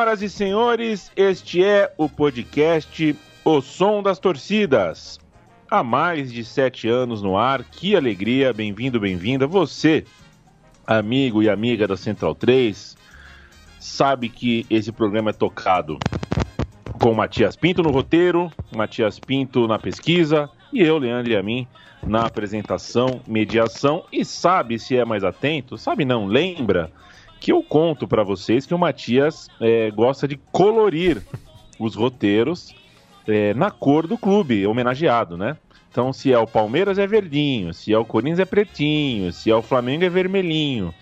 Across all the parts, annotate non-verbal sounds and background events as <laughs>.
Senhoras e senhores, este é o podcast O Som das Torcidas. Há mais de sete anos no ar, que alegria, bem-vindo, bem-vinda. Você, amigo e amiga da Central 3, sabe que esse programa é tocado com Matias Pinto no roteiro, Matias Pinto na pesquisa e eu, Leandro e a mim, na apresentação, mediação. E sabe se é mais atento? Sabe não, lembra que eu conto para vocês que o Matias é, gosta de colorir os roteiros é, na cor do clube homenageado, né? Então, se é o Palmeiras é verdinho, se é o Corinthians é pretinho, se é o Flamengo é vermelhinho.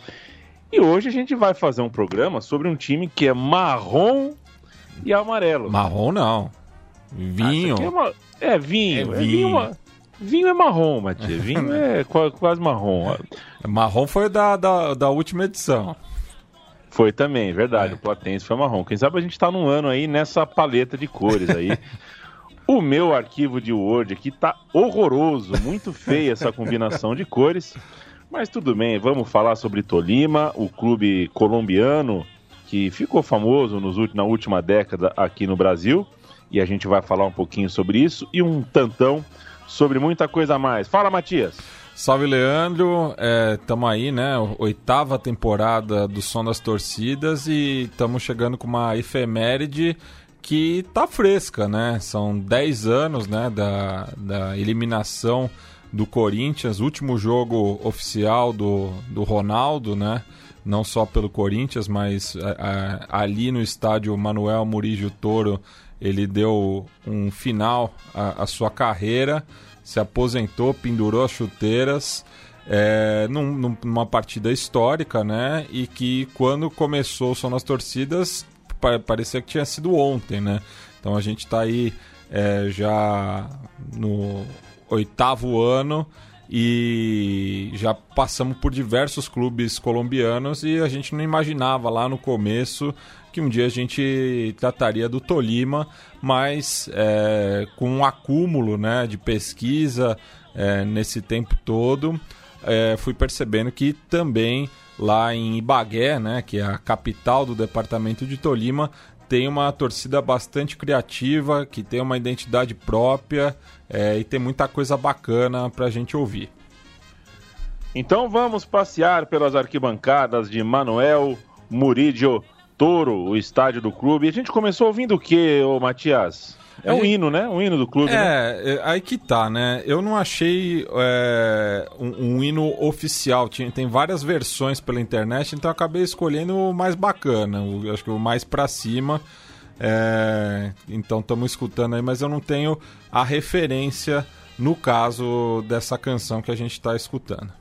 E hoje a gente vai fazer um programa sobre um time que é marrom e amarelo. Marrom não. Vinho. Ah, é, uma... é, vinho. É, é vinho. Vinho é marrom, Matias. Vinho <laughs> é quase marrom. Marrom foi da, da, da última edição. Foi também, verdade. É. O Platense foi marrom. Quem sabe a gente está num ano aí nessa paleta de cores aí. <laughs> o meu arquivo de Word aqui tá horroroso, muito feia essa combinação de cores. Mas tudo bem, vamos falar sobre Tolima, o clube colombiano que ficou famoso nos, na última década aqui no Brasil. E a gente vai falar um pouquinho sobre isso e um tantão sobre muita coisa a mais. Fala, Matias! Salve, Leandro. Estamos é, aí, né? Oitava temporada do Som das Torcidas e estamos chegando com uma efeméride que tá fresca, né? São 10 anos, né, da, da eliminação do Corinthians, último jogo oficial do, do Ronaldo, né? Não só pelo Corinthians, mas a, é, a, é, ali no estádio Manuel Murígio Toro, ele deu um final à sua carreira se aposentou, pendurou as chuteiras é, num, numa partida histórica, né? E que quando começou som das torcidas parecia que tinha sido ontem, né? Então a gente está aí é, já no oitavo ano e já passamos por diversos clubes colombianos e a gente não imaginava lá no começo que um dia a gente trataria do Tolima, mas é, com um acúmulo né, de pesquisa é, nesse tempo todo, é, fui percebendo que também lá em Ibagué, né, que é a capital do departamento de Tolima, tem uma torcida bastante criativa, que tem uma identidade própria é, e tem muita coisa bacana para a gente ouvir. Então vamos passear pelas arquibancadas de Manuel Murídio Toro, o estádio do clube. E a gente começou ouvindo o que, ô Matias? É um hino, né? Um hino do clube. É, né? É, aí que tá, né? Eu não achei é, um, um, hino oficial. Tinha, tem várias versões pela internet, então acabei escolhendo o mais bacana, o, acho que o mais pra cima. É, então estamos escutando aí, mas eu não tenho a referência no caso dessa canção que a gente está escutando.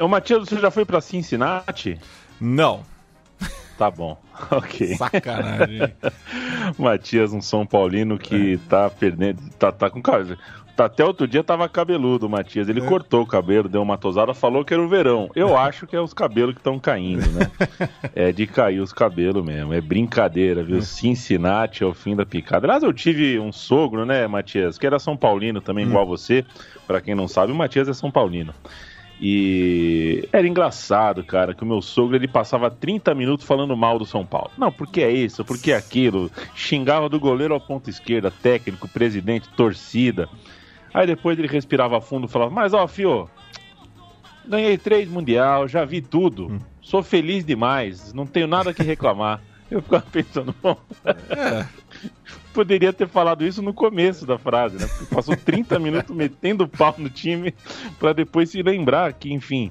O Matias, você já foi para Cincinnati? Não. Tá bom, <laughs> ok. Sacanagem. <laughs> Matias, um São Paulino que é. tá perdendo. Tá, tá com cabelo. Tá, até outro dia tava cabeludo o Matias. Ele é. cortou o cabelo, deu uma tosada, falou que era o verão. Eu é. acho que é os cabelos que estão caindo, né? <laughs> é de cair os cabelos mesmo. É brincadeira, viu? É. Cincinnati é o fim da picada. Aliás, eu tive um sogro, né, Matias, que era São Paulino também, hum. igual você. Para quem não sabe, o Matias é São Paulino. E era engraçado, cara, que o meu sogro ele passava 30 minutos falando mal do São Paulo. Não, porque é isso, porque é aquilo. Xingava do goleiro ao ponto esquerda, técnico, presidente, torcida. Aí depois ele respirava fundo e falava: Mas ó, fio, ganhei três mundial, já vi tudo, hum. sou feliz demais, não tenho nada que reclamar. Eu ficava pensando, bom. É poderia ter falado isso no começo da frase, né? Porque passou 30 <laughs> minutos metendo pau no time para depois se lembrar que, enfim.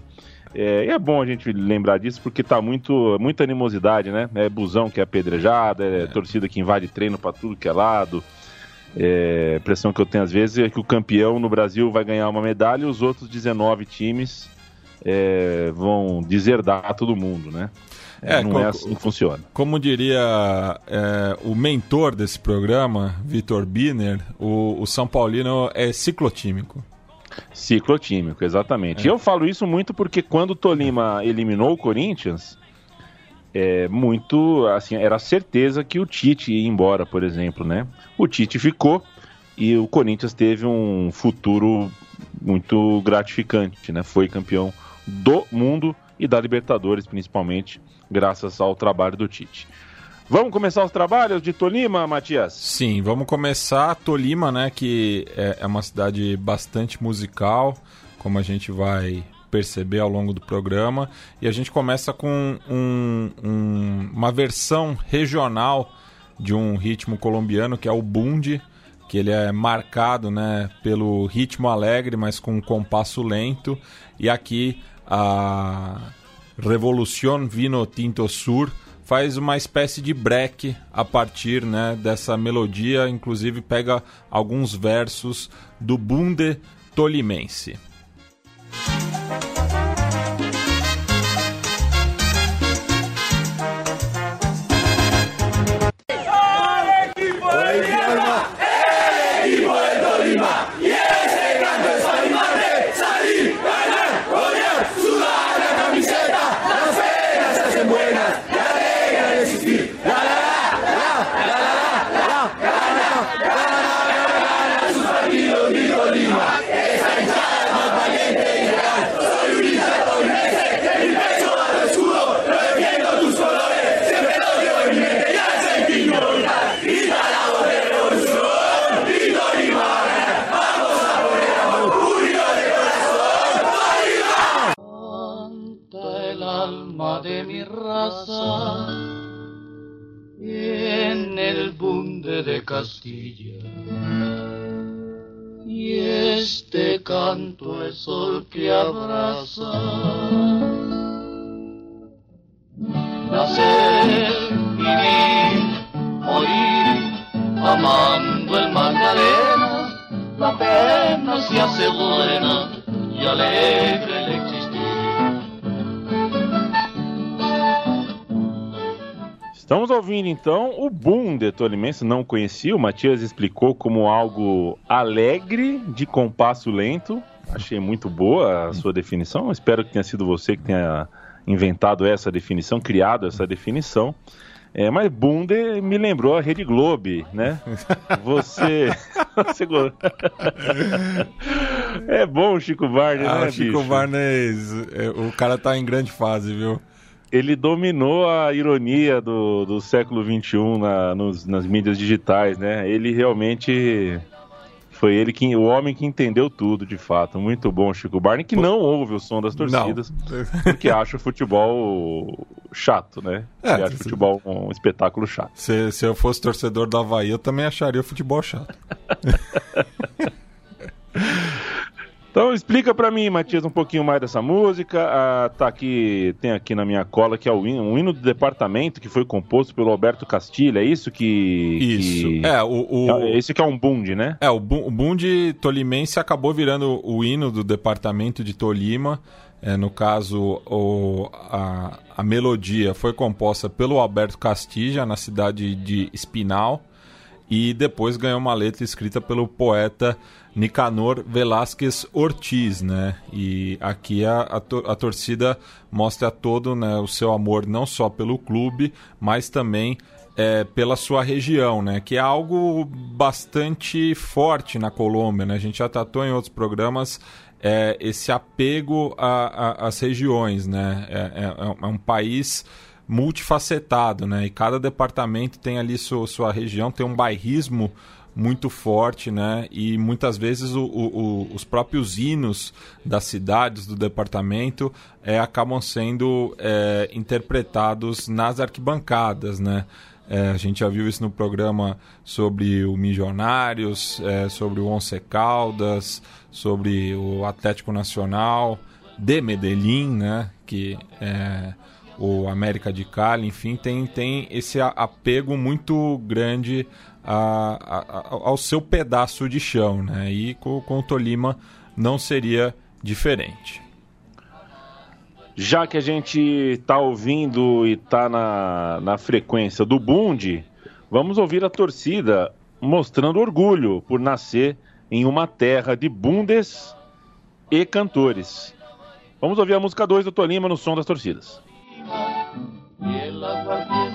É, é, bom a gente lembrar disso porque tá muito, muita animosidade, né? É busão que é apedrejada, é, é. torcida que invade treino para tudo que é lado. É, a impressão que eu tenho às vezes é que o campeão no Brasil vai ganhar uma medalha e os outros 19 times é, vão deserdar todo mundo, né? É, não é assim que funciona. Como diria é, o mentor desse programa, Vitor Biner, o, o, São Paulino é ciclotímico. Ciclotímico, exatamente. É. Eu falo isso muito porque quando o Tolima eliminou o Corinthians, é muito assim, era certeza que o Tite ia embora, por exemplo, né? O Tite ficou e o Corinthians teve um futuro muito gratificante, né? Foi campeão do mundo e da Libertadores, principalmente, graças ao trabalho do Tite. Vamos começar os trabalhos de Tolima, Matias? Sim, vamos começar. Tolima, né, que é, é uma cidade bastante musical, como a gente vai perceber ao longo do programa. E a gente começa com um, um, uma versão regional de um ritmo colombiano que é o bundi, que ele é marcado né, pelo ritmo alegre, mas com um compasso lento. E aqui a Revolución Vino Tinto Sur faz uma espécie de break a partir né, dessa melodia, inclusive pega alguns versos do Bunde Tolimense. Castilla. Y este canto es sol que abraza. Nacer, vivir, morir, amando el Magdalena, la pena se hace buena y alegre Estamos ouvindo então o Boom de Tolimense, não conhecia, o Matias explicou como algo alegre, de compasso lento. Achei muito boa a sua definição, espero que tenha sido você que tenha inventado essa definição, criado essa definição. É, mas Bunde me lembrou a Rede Globo, né? <laughs> Você. você... é bom o Chico Barney, ah, né? Chico bicho? Barney, é, o cara tá em grande fase, viu? Ele dominou a ironia do, do século XXI na, nos, nas mídias digitais, né? Ele realmente foi ele que, o homem que entendeu tudo, de fato. Muito bom, Chico Barney, que não ouve o som das torcidas, não. <laughs> porque acha o futebol chato, né? É, acha o futebol um espetáculo chato. Se, se eu fosse torcedor do Havaí, eu também acharia o futebol chato. <laughs> Então explica para mim, Matias, um pouquinho mais dessa música. Ah, tá aqui, tem aqui na minha cola que é o hino, um hino do departamento que foi composto pelo Alberto Castilho. É isso que. Isso. Que... É, o, o... É, esse que é um Bund, né? É, o, o Bund tolimense acabou virando o hino do departamento de Tolima. É, no caso, o, a, a melodia foi composta pelo Alberto Castilla na cidade de Espinal e depois ganhou uma letra escrita pelo poeta Nicanor Velasquez Ortiz, né? E aqui a, a, a, torcida mostra todo né, o seu amor não só pelo clube, mas também é, pela sua região, né? Que é algo bastante forte na Colômbia, né? A gente já tratou em outros programas é, esse apego às regiões, né? É, é, é, um país multifacetado, né? E cada departamento tem ali sua, sua região, tem um bairrismo muito forte, né? E muitas vezes o, o, os próprios hinos das cidades, do departamento, é, acabam sendo é, interpretados nas arquibancadas, né? É, a gente já viu isso no programa sobre o Milionários, é, sobre o Once Caldas, sobre o Atlético Nacional de Medellín, né? Que é o América de Cali, enfim, tem, tem esse apego muito grande a, a, ao seu pedaço de chão, né? E com, com o Tolima não seria diferente. Já que a gente está ouvindo e está na, na frequência do Bund, vamos ouvir a torcida mostrando orgulho por nascer em uma terra de bundes e cantores. Vamos ouvir a música 2 do Tolima no som das torcidas. Love, yeah, love, yeah.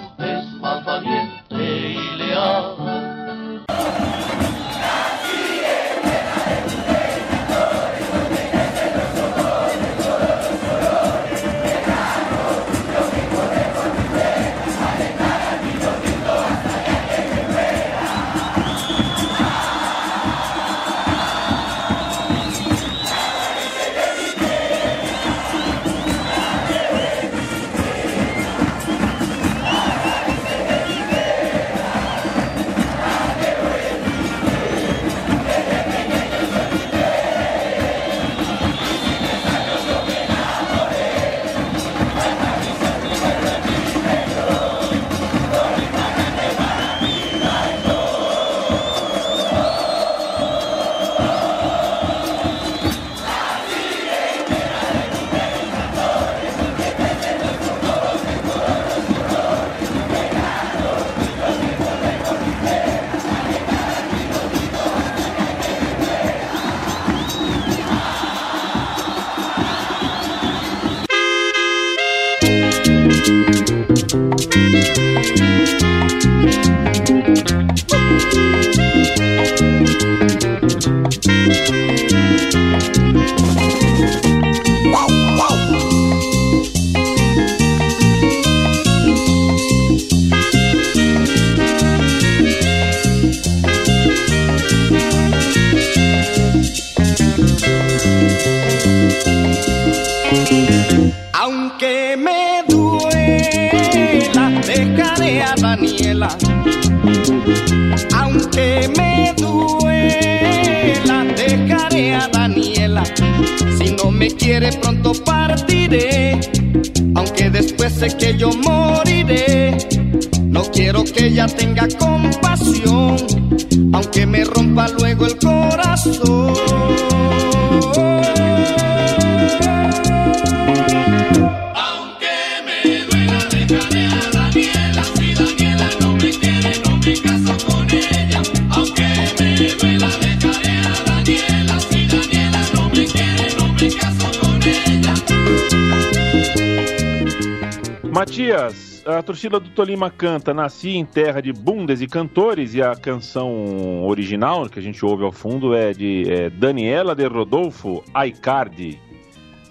A torcida do Tolima canta Nasci em terra de bundes e cantores e a canção original que a gente ouve ao fundo é de é, Daniela de Rodolfo Aicardi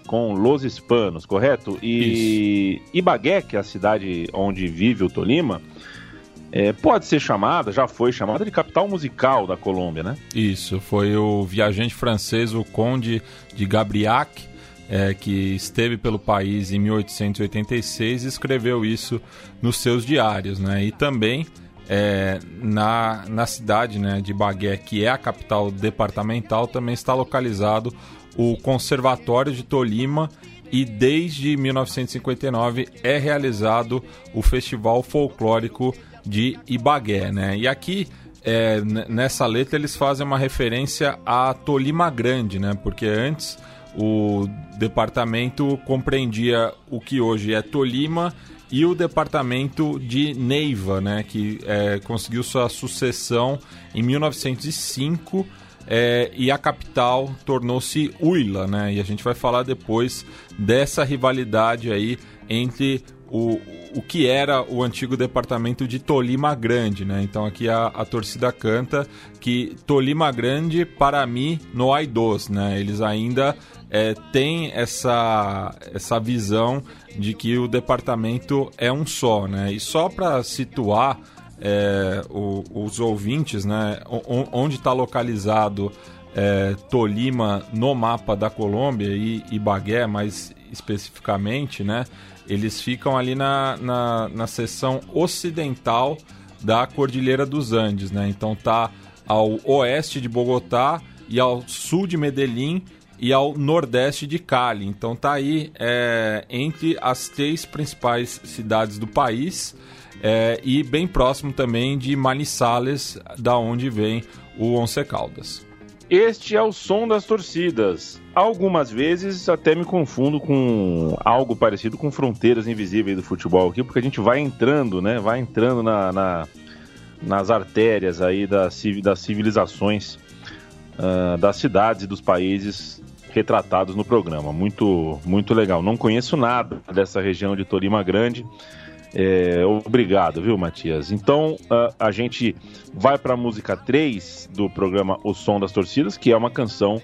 com Los Hispanos, correto? E Ibagué, que é a cidade onde vive o Tolima, é, pode ser chamada, já foi chamada de capital musical da Colômbia, né? Isso, foi o viajante francês, o Conde de Gabriac, é, que esteve pelo país em 1886 e escreveu isso nos seus diários, né? E também é, na, na cidade né, de Bagué, que é a capital departamental, também está localizado o Conservatório de Tolima e desde 1959 é realizado o Festival Folclórico de Ibagué, né? E aqui é, nessa letra eles fazem uma referência a Tolima Grande, né? Porque antes o departamento compreendia o que hoje é Tolima e o departamento de Neiva, né? Que é, conseguiu sua sucessão em 1905 é, e a capital tornou-se Huila, né? E a gente vai falar depois dessa rivalidade aí entre o, o que era o antigo departamento de Tolima Grande, né? Então aqui a, a torcida canta que Tolima Grande para mim no hay dos, né? Eles ainda é, têm essa, essa visão de que o departamento é um só, né? E só para situar é, o- os ouvintes, né, o- onde está localizado é, Tolima no mapa da Colômbia e Ibagué, mais especificamente, né, eles ficam ali na, na, na seção ocidental da Cordilheira dos Andes, né, então tá ao oeste de Bogotá e ao sul de Medellín e ao nordeste de Cali. Então tá aí é, entre as três principais cidades do país é, e bem próximo também de Manizales, da onde vem o Once Caldas. Este é o som das torcidas. Algumas vezes até me confundo com algo parecido com fronteiras invisíveis do futebol aqui, porque a gente vai entrando, né? Vai entrando na, na- nas artérias aí das, das civilizações ah, das cidades e dos países retratados no programa. Muito, muito legal. Não conheço nada dessa região de Tolima Grande. É, obrigado, viu, Matias? Então, ah, a gente vai para a música 3 do programa O Som das Torcidas, que é uma canção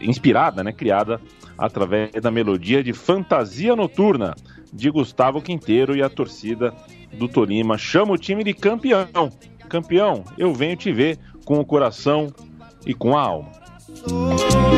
inspirada, né, criada através da melodia de Fantasia Noturna de Gustavo Quinteiro e a torcida do Tolima chama o time de campeão. Campeão, eu venho te ver com o coração e com a alma. Una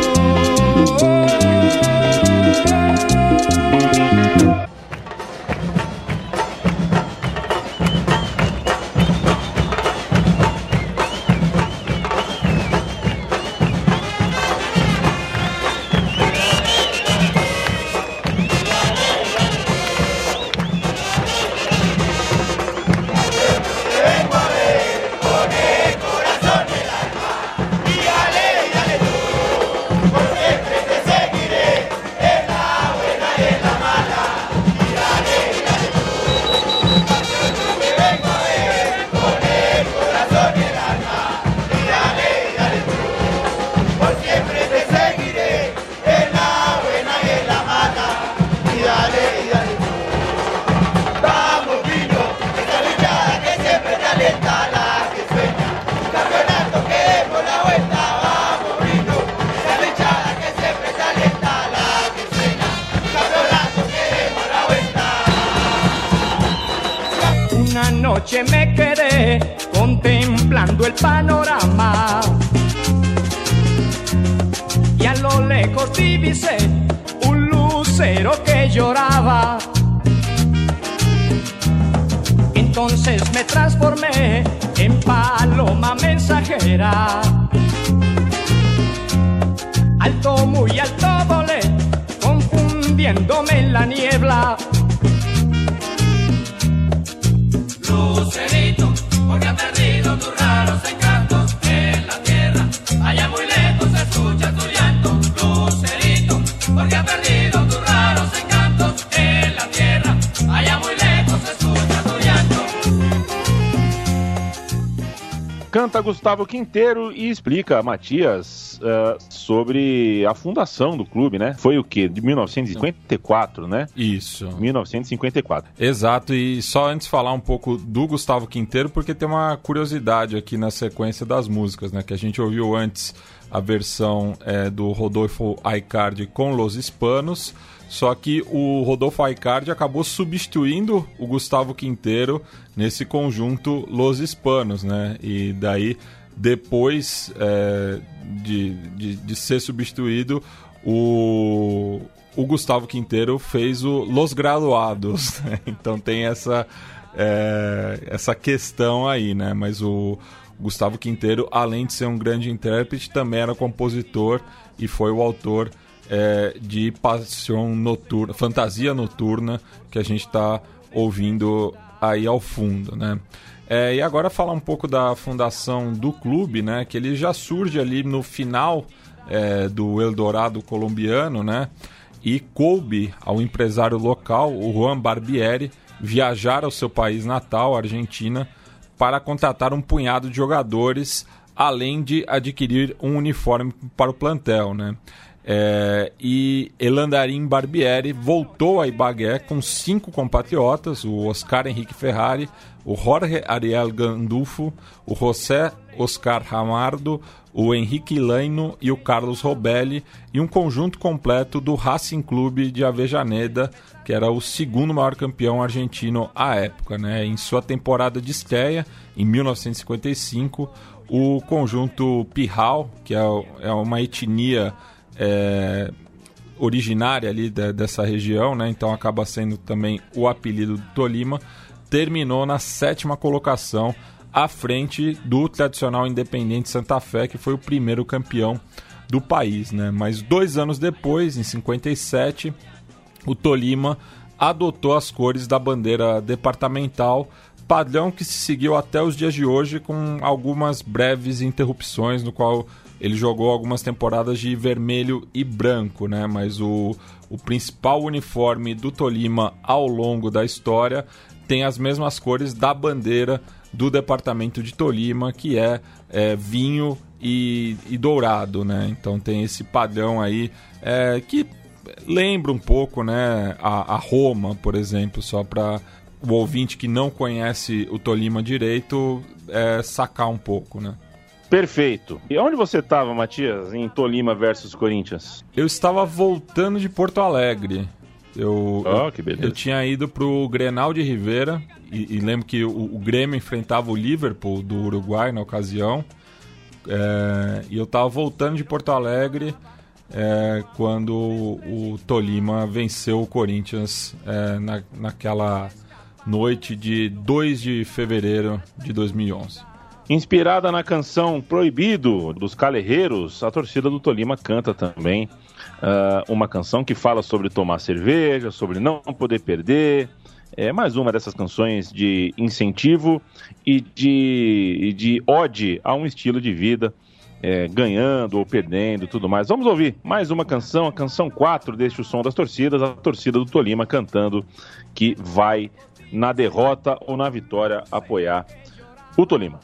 Entonces me transformé en paloma mensajera. Alto, muy alto volé, confundiéndome en la niebla. Lucerito, porque ha perdido tus raros encantos Canta Gustavo Quinteiro e explica, Matias, eh, sobre a fundação do clube, né? Foi o quê? De 1954, né? Isso. 1954. Exato, e só antes falar um pouco do Gustavo Quinteiro, porque tem uma curiosidade aqui na sequência das músicas, né? Que a gente ouviu antes a versão é, do Rodolfo Aicardi com Los Hispanos, só que o Rodolfo Aicardi acabou substituindo o Gustavo Quinteiro nesse conjunto Los Hispanos, né? E daí, depois é, de, de, de ser substituído, o, o Gustavo Quinteiro fez o Los Graduados. <laughs> né? Então tem essa, é, essa questão aí, né? Mas o Gustavo Quinteiro, além de ser um grande intérprete, também era compositor e foi o autor é, de Paixão Noturna, Fantasia Noturna, que a gente está ouvindo aí ao fundo, né? É, e agora falar um pouco da fundação do clube, né? Que ele já surge ali no final é, do Eldorado colombiano, né? E coube ao empresário local, o Juan Barbieri, viajar ao seu país natal, Argentina, para contratar um punhado de jogadores, além de adquirir um uniforme para o plantel, né? É, e Elandarim Barbieri voltou a Ibagué com cinco compatriotas: o Oscar Henrique Ferrari, o Jorge Ariel Gandulfo, o José Oscar Ramardo, o Henrique Laino e o Carlos Robelli, e um conjunto completo do Racing Clube de Avejaneda, que era o segundo maior campeão argentino à época. Né? Em sua temporada de estreia, em 1955, o conjunto Pirral, que é, é uma etnia é, originária ali de, dessa região, né? Então acaba sendo também o apelido do Tolima. Terminou na sétima colocação, à frente do tradicional Independente Santa Fé, que foi o primeiro campeão do país, né? Mas dois anos depois, em 57, o Tolima adotou as cores da bandeira departamental, padrão que se seguiu até os dias de hoje, com algumas breves interrupções, no qual ele jogou algumas temporadas de vermelho e branco, né? Mas o, o principal uniforme do Tolima ao longo da história tem as mesmas cores da bandeira do departamento de Tolima, que é, é vinho e, e, dourado, né? Então tem esse padrão aí é, que lembra um pouco, né? A, a Roma, por exemplo, só para o ouvinte que não conhece o Tolima direito é, sacar um pouco, né? Perfeito. E onde você estava, Matias, em Tolima versus Corinthians? Eu estava voltando de Porto Alegre. Eu, oh, que beleza. eu tinha ido pro Grenal de Rivera e, e lembro que o, o, Grêmio enfrentava o Liverpool do Uruguai na ocasião. É, e eu estava voltando de Porto Alegre é, quando o Tolima venceu o Corinthians é, na, naquela noite de 2 de fevereiro de 2011. Inspirada na canção Proibido dos Calerreiros, a torcida do Tolima canta também uh, uma canção que fala sobre tomar cerveja, sobre não poder perder. É mais uma dessas canções de incentivo e de, de ode a um estilo de vida, é, ganhando ou perdendo tudo mais. Vamos ouvir mais uma canção, a canção 4 deste O Som das Torcidas, a torcida do Tolima cantando que vai na derrota ou na vitória apoiar o Tolima.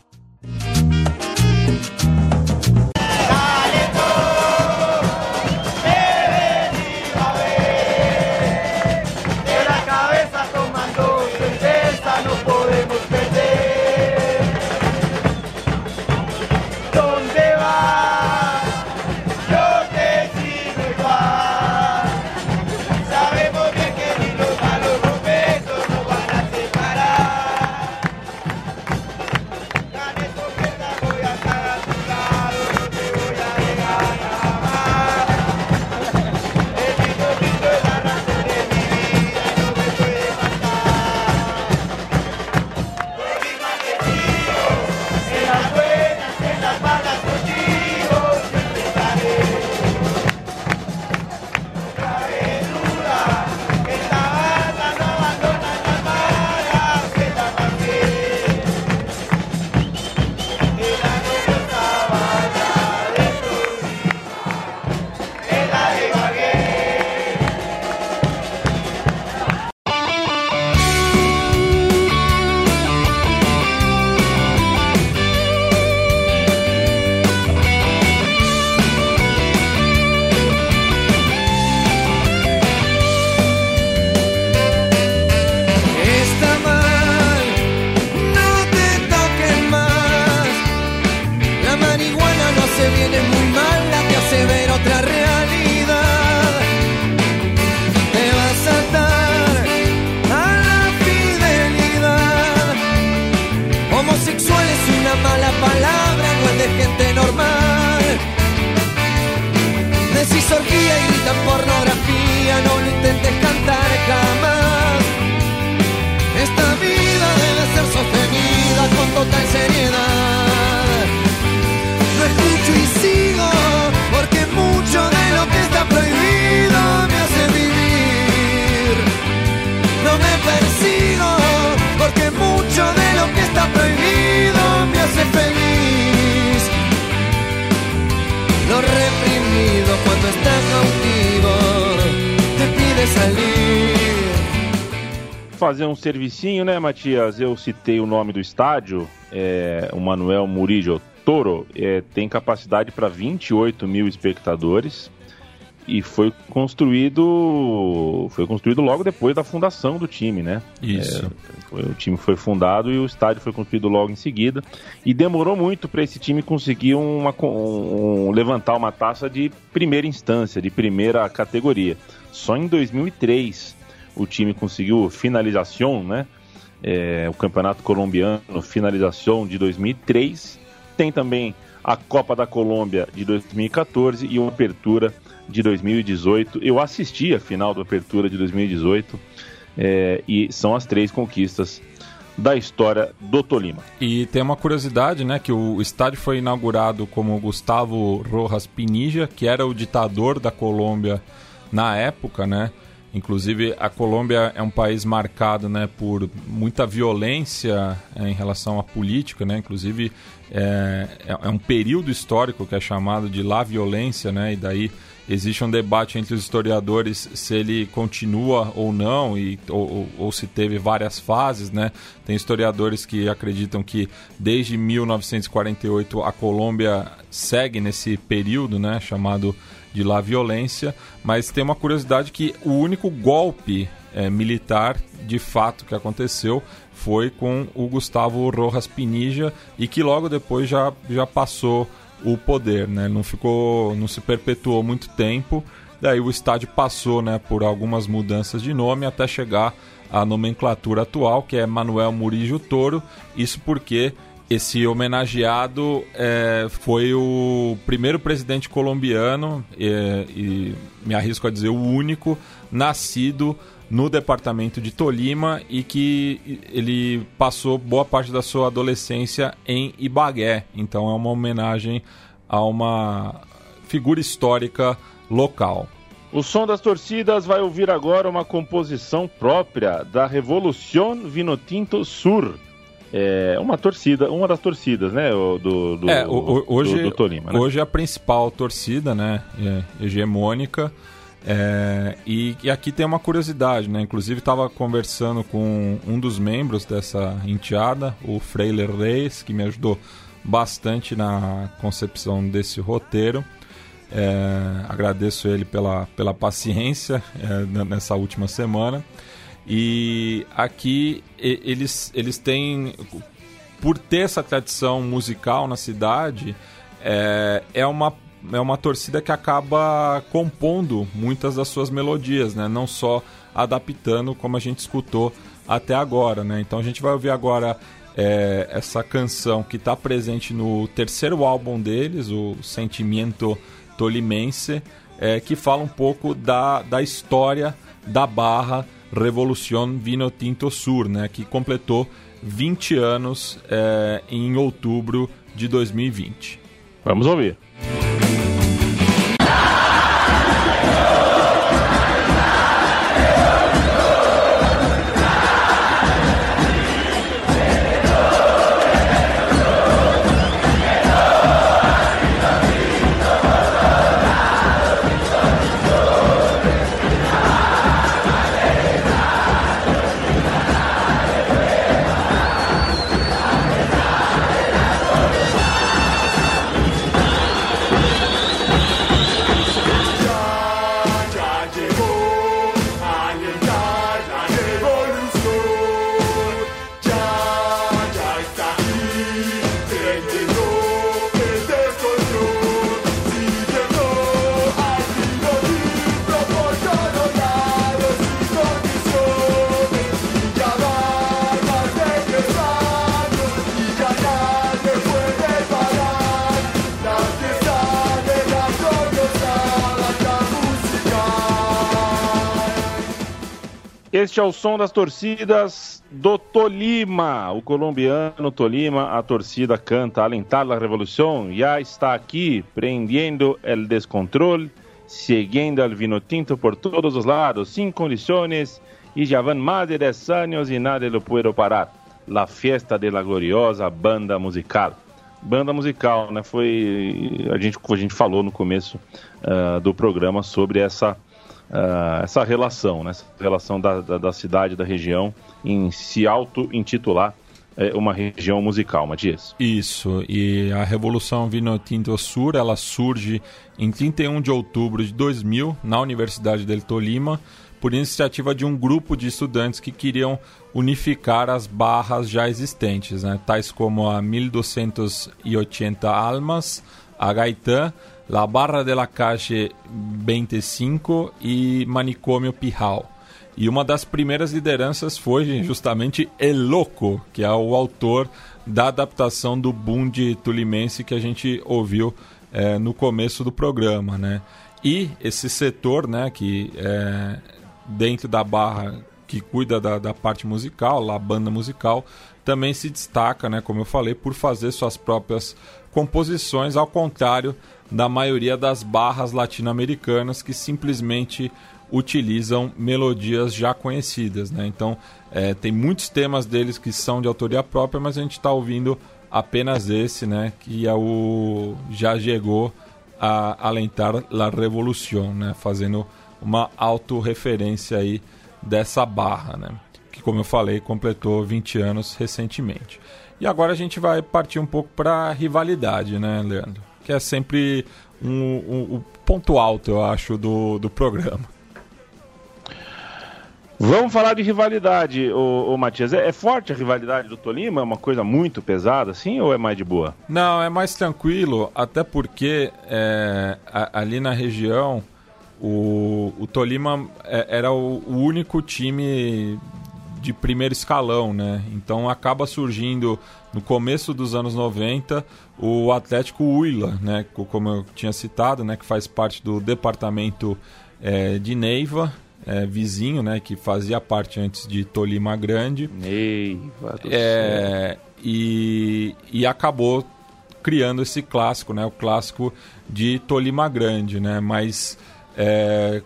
Servicinho, né, Matias? Eu citei o nome do estádio, é, o Manuel Murillo Toro, é, tem capacidade para 28 mil espectadores e foi construído foi construído logo depois da fundação do time, né? Isso. Foi- o time foi fundado e o estádio foi construído logo em seguida. E demorou muito para esse time conseguir uma, um- um- levantar uma taça de primeira instância, de primeira categoria. Só em 2003 o time conseguiu finalização, né? É, o campeonato colombiano, finalização de 2003. Tem também a Copa da Colômbia de 2014 e uma apertura de 2018. Eu assisti a final da apertura de 2018 é, e são as três conquistas da história do Tolima. E tem uma curiosidade, né, que o estádio foi inaugurado como Gustavo Rojas Pinilla, que era o ditador da Colômbia na época, né? Inclusive a Colômbia é um país marcado, né, por muita violência eh, em relação à política, né? Inclusive é, é- é um período histórico que é chamado de La Violência, né? E daí existe um debate entre os historiadores se ele continua ou não e ou- ou se teve várias fases, né? Tem historiadores que acreditam que desde 1948 a Colômbia segue nesse período, né? Chamado de La Violência, mas tem uma curiosidade que o único golpe eh, militar de fato que aconteceu foi com o Gustavo Rojas Pinilla e que logo depois já, já passou o poder, né? Não ficou, não se perpetuou muito tempo. Daí o estádio passou, né, por algumas mudanças de nome até chegar à nomenclatura atual, que é Manuel Murillo Toro. Isso porque esse homenageado é, foi o primeiro presidente colombiano é, e me arrisco a dizer o único nascido no departamento de Tolima e que ele passou boa parte da sua adolescência em Ibagué. Então é uma homenagem a uma figura histórica local. O som das torcidas vai ouvir agora uma composição própria da Revolución Vinotinto Sur. É uma torcida, uma das torcidas, né, do, do, é, o- hoje, do, do Tolima, né? hoje é a principal torcida, né, é, hegemônica. É, e, e aqui tem uma curiosidade, né? Inclusive estava conversando com um dos membros dessa enteada, o Freiler Reis, que me ajudou bastante na concepção desse roteiro. É, agradeço ele pela, pela paciência é, nessa última semana. E aqui eles, eles têm, por ter essa tradição musical na cidade, é, é uma é uma torcida que acaba compondo muitas das suas melodias, né? Não só adaptando como a gente escutou até agora, né? Então a gente vai ouvir agora é, essa canção que está presente no terceiro álbum deles, o Sentimento Tolimense, é, que fala um pouco da, da história da barra Revolución Vino Tinto Sur, né? Que completou 20 anos é, em outubro de 2020. Vamos ouvir. Este é o som das torcidas do Tolima. O colombiano Tolima, a torcida canta Alentar la Revolución. Já está aqui, prendendo el descontrol, seguindo al vino tinto por todos os lados, sem condições, e já van mais de 10 anos e nada lo puedo parar. La fiesta de la gloriosa banda musical. Banda musical, né? Foi. A gente, a gente falou no começo uh, do programa sobre essa uh, essa relação, né? essa relação da, da, da, cidade, da região, em se auto-intitular é, uma região musical, Matias. Isso, e a Revolução Vinotinto Sur, ela surge em 31 de outubro de 2000, na Universidade del Tolima, por iniciativa de um grupo de estudantes que queriam unificar as barras já existentes, né? tais como a 1280 Almas, a Gaitã, La Barra de la Calle 25 e Manicômio Pirral. E uma das primeiras lideranças foi justamente El Loco, que é o autor da adaptação do Bund tulimense que a gente ouviu é, no começo do programa, né? E esse setor, né, que é dentro da barra que cuida da, da parte musical, a banda musical, também se destaca, né, como eu falei, por fazer suas próprias composições, ao contrário da maioria das barras latino-americanas que simplesmente utilizam melodias já conhecidas. Né? Então, é, tem muitos temas deles que são de autoria própria, mas a gente está ouvindo apenas esse, né? que é o Já Chegou a Alentar la Revolución, né? fazendo uma autorreferência aí dessa barra, né? que, como eu falei, completou 20 anos recentemente. E agora a gente vai partir um pouco para a rivalidade, né, Leandro? que é sempre um, um, um ponto alto, eu acho, do, do programa. Vamos falar de rivalidade, ô, ô Matias. É, é, forte a rivalidade do Tolima? É uma coisa muito pesada, assim, ou é mais de boa? Não, é mais tranquilo, até porque é, a, ali na região o, o Tolima é, era o, o único time de primeiro escalão, né? Então acaba surgindo no começo dos anos 90 o Atlético Huila, né? Como eu tinha citado, né? Que faz parte do departamento é, de Neiva, é, vizinho, né? Que fazia parte antes de Tolima Grande. Neiva do é, e, e acabou criando esse clássico, né? O clássico de Tolima Grande, né? Mas é,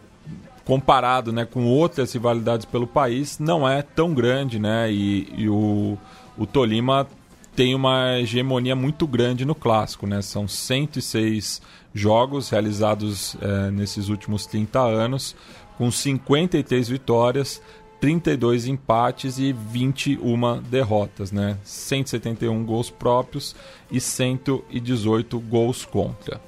comparado né, com outras rivalidades pelo país, não é tão grande, né? E, e o, o Tolima tem uma hegemonia muito grande no clássico, né? São 106 jogos realizados é, nesses últimos 30 anos, com 53 vitórias, 32 empates e 21 derrotas, né? 171 gols próprios e 118 gols contra.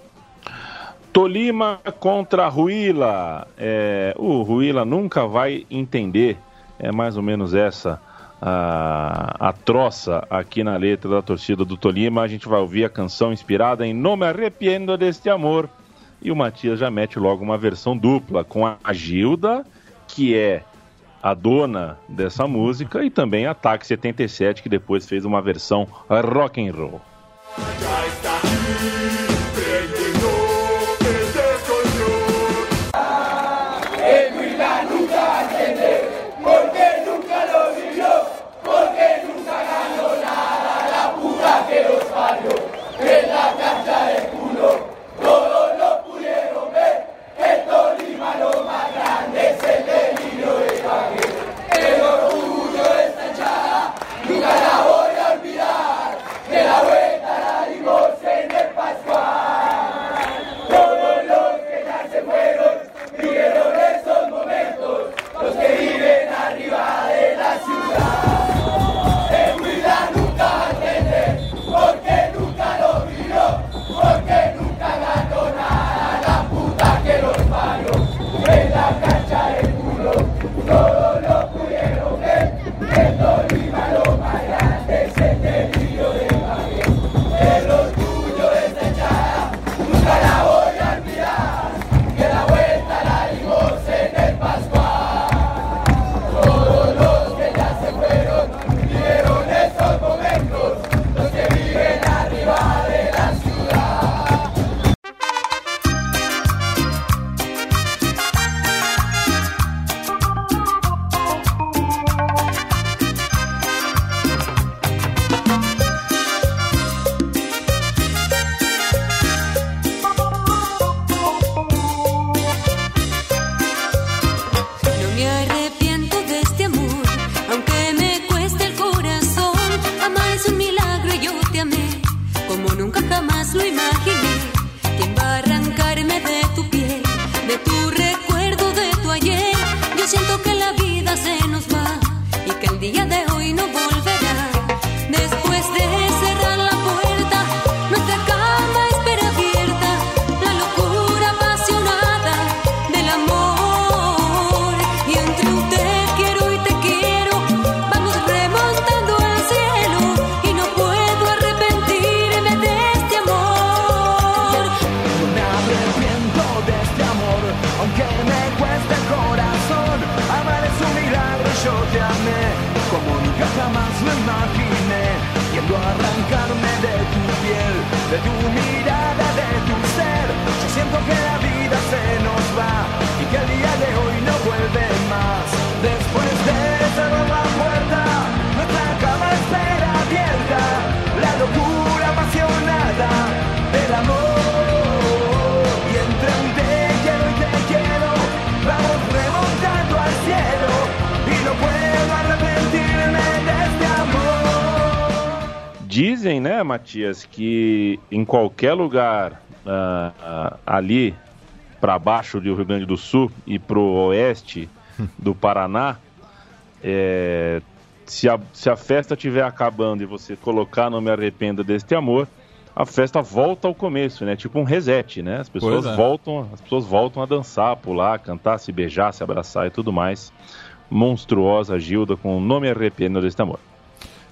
Tolima contra Ruila. É, o Ruila nunca vai entender, é mais ou menos essa a, a troça aqui na letra da torcida do Tolima. A gente vai ouvir a canção inspirada em Não Me Arrepiendo Deste Amor. E o Matias já mete logo uma versão dupla com a Gilda, que é a dona dessa música, e também a TAC 77, que depois fez uma versão rock and roll. 的赌命 Dizem, né, Matias, que em qualquer lugar ah, ah, ali para baixo do Rio Grande do Sul e pro oeste <laughs> do Paraná, é, se, a, se a festa estiver acabando e você colocar Não Me Arrependa Deste Amor, a festa volta ao começo, né? Tipo um reset, né? As pessoas é. voltam, as pessoas voltam a dançar, pular, cantar, se beijar, se abraçar e tudo mais. Monstruosa Gilda com Não Me Arrependa Deste Amor.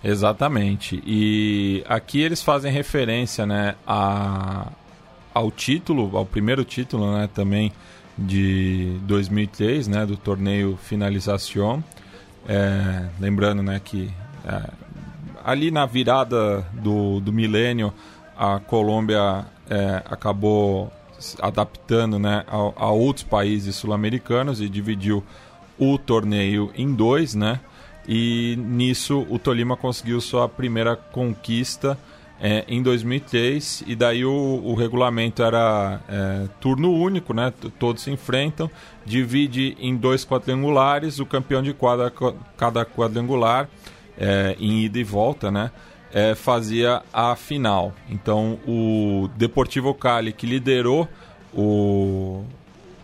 Exatamente. E aqui eles fazem referência, né, a, ao título, ao primeiro título, né, também de 2003, né, do torneio Finalização. É, lembrando, né, que é, ali na virada do, do milênio a Colômbia é, acabou adaptando, né, a, a outros países sul-americanos e dividiu o torneio em dois, né? E nisso o Tolima conseguiu sua primeira conquista é, em 2003 e daí o, o regulamento era é, turno único, né? Todos se enfrentam, divide em dois quadrangulares, o campeão de quadra, cada quadrangular é, em ida e volta, né? é, fazia a final. Então o Deportivo Cali que liderou o,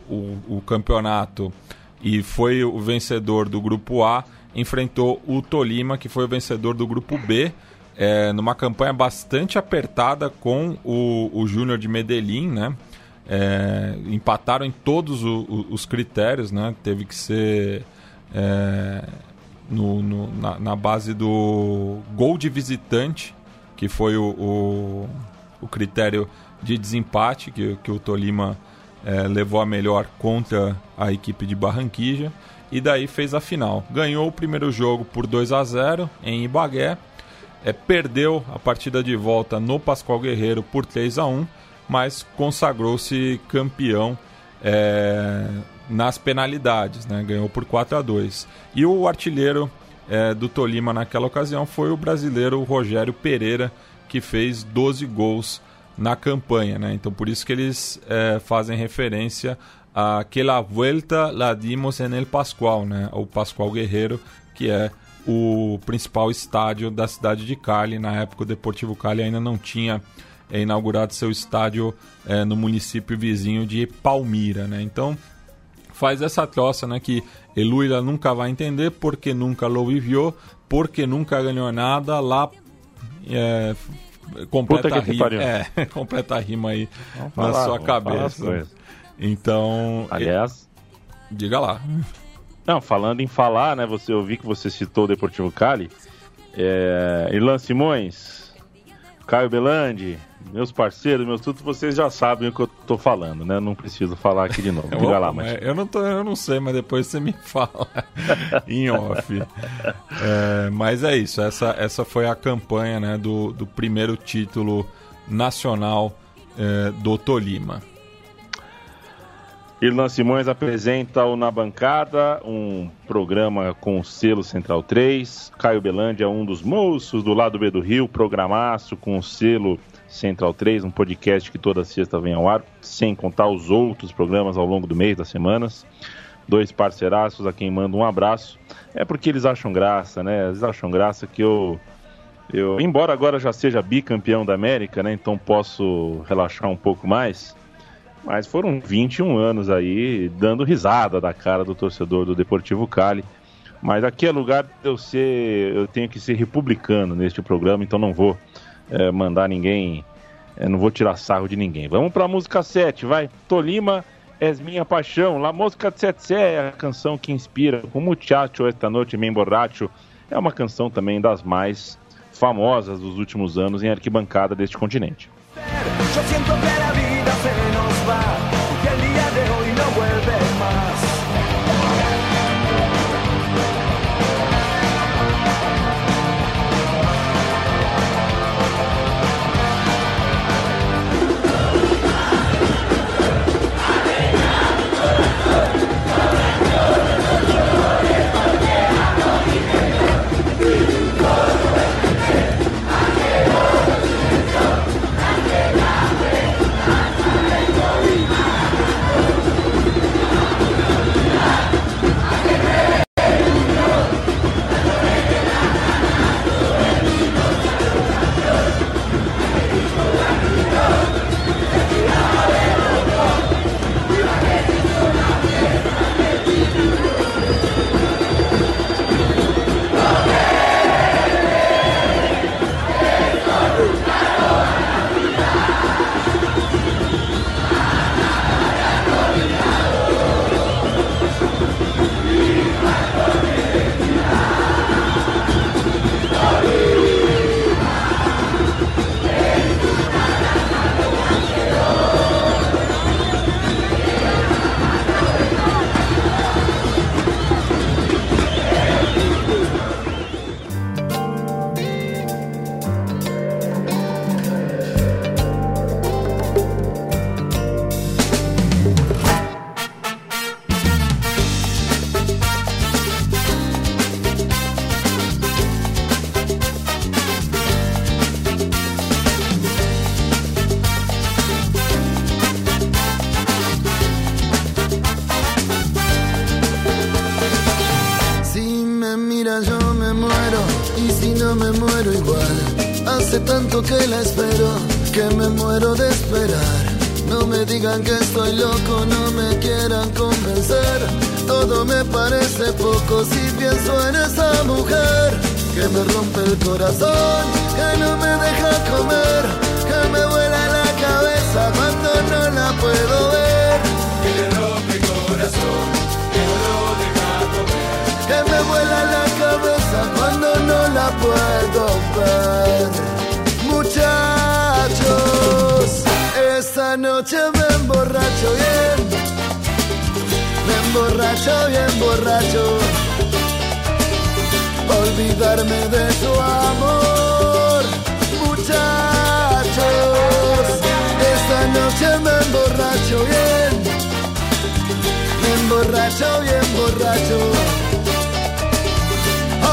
o, o campeonato e foi o vencedor do grupo A, enfrentou o Tolima, que foi o vencedor do grupo B, é, numa campanha bastante apertada com o, o Júnior de Medellín, né? É, empataram em todos o- o- os critérios, né? Teve que ser é, no- no- na, na base do gol de visitante, que foi o, o, critério de desempate que, que o Tolima é, levou a melhor contra a equipe de Barranquilla e daí fez a final. Ganhou o primeiro jogo por 2 a 0 em Ibagué, é, perdeu a partida de volta no Pascoal Guerreiro por 3 a 1 mas consagrou-se campeão é, nas penalidades, né? ganhou por 4 a 2 E o artilheiro é, do Tolima naquela ocasião foi o brasileiro Rogério Pereira, que fez 12 gols na campanha. Né? Então por isso que eles é, fazem referência a que la dimos en el Pascual, né? o Pascual Guerreiro, que é o principal estádio da cidade de Cali. Na época o Deportivo Cali ainda não tinha é, inaugurado seu estádio é, no município vizinho de Palmira, né? Então faz essa troça, né? Que Eluila nunca vai entender porque nunca lo vivió, porque nunca ganhou nada lá. É, <laughs> completa rima, é, completa rima aí na sua cabeça. Então, Aliás, diga lá. Não, falando em falar, né? Você eu vi que você citou o Deportivo Cali. É, Irlan Simões, Caio Belandi, meus parceiros, meus tudo, vocês já sabem o que eu tô falando, né? Não preciso falar aqui de novo. <laughs> Diga lá, mas mas. eu não tô, eu não sei, mas depois você me <laughs> fala <laughs> em off. É, mas é isso, essa, essa foi a campanha né, do, do primeiro título nacional é, do Tolima. Irlan Simões apresenta o Na Bancada, um programa com o selo Central 3. Caio Belandi é um dos moços do lado B do Rio, programaço com o selo Central 3, um podcast que toda sexta vem ao ar, sem contar os outros programas ao longo do mês, das semanas. Dois parceiraços a quem mando um abraço. É porque eles acham graça, né? Eles acham graça que eu. Eu, embora agora já seja bicampeão da América, né? Então posso relaxar um pouco mais. Mas foram 21 anos aí dando risada da cara do torcedor do Deportivo Cali. Mas aqui é lugar de eu ser. Eu tenho que ser republicano neste programa, então não vou eh, mandar ninguém. eh, não vou tirar sarro de ninguém. Vamos pra música 7, vai. Tolima és minha paixão. La música 7 é a canção que inspira. Com Muchacho esta noite bem borracho. É uma canção também das mais famosas dos últimos anos em arquibancada deste continente. Yo se si pienso en esa mujer que me rompe el corazón, que no me deja comer, que me vuela la cabeza cuando no la puedo ver. Que le rompe el corazón, que no lo deja comer. Que me vuela la cabeza cuando no la puedo ver. Muchachos, esta noche me emborracho bien. Me emborracho bien borracho. Olvidarme de su amor. Muchachos, esta noche me emborracho bien. Me emborracho bien borracho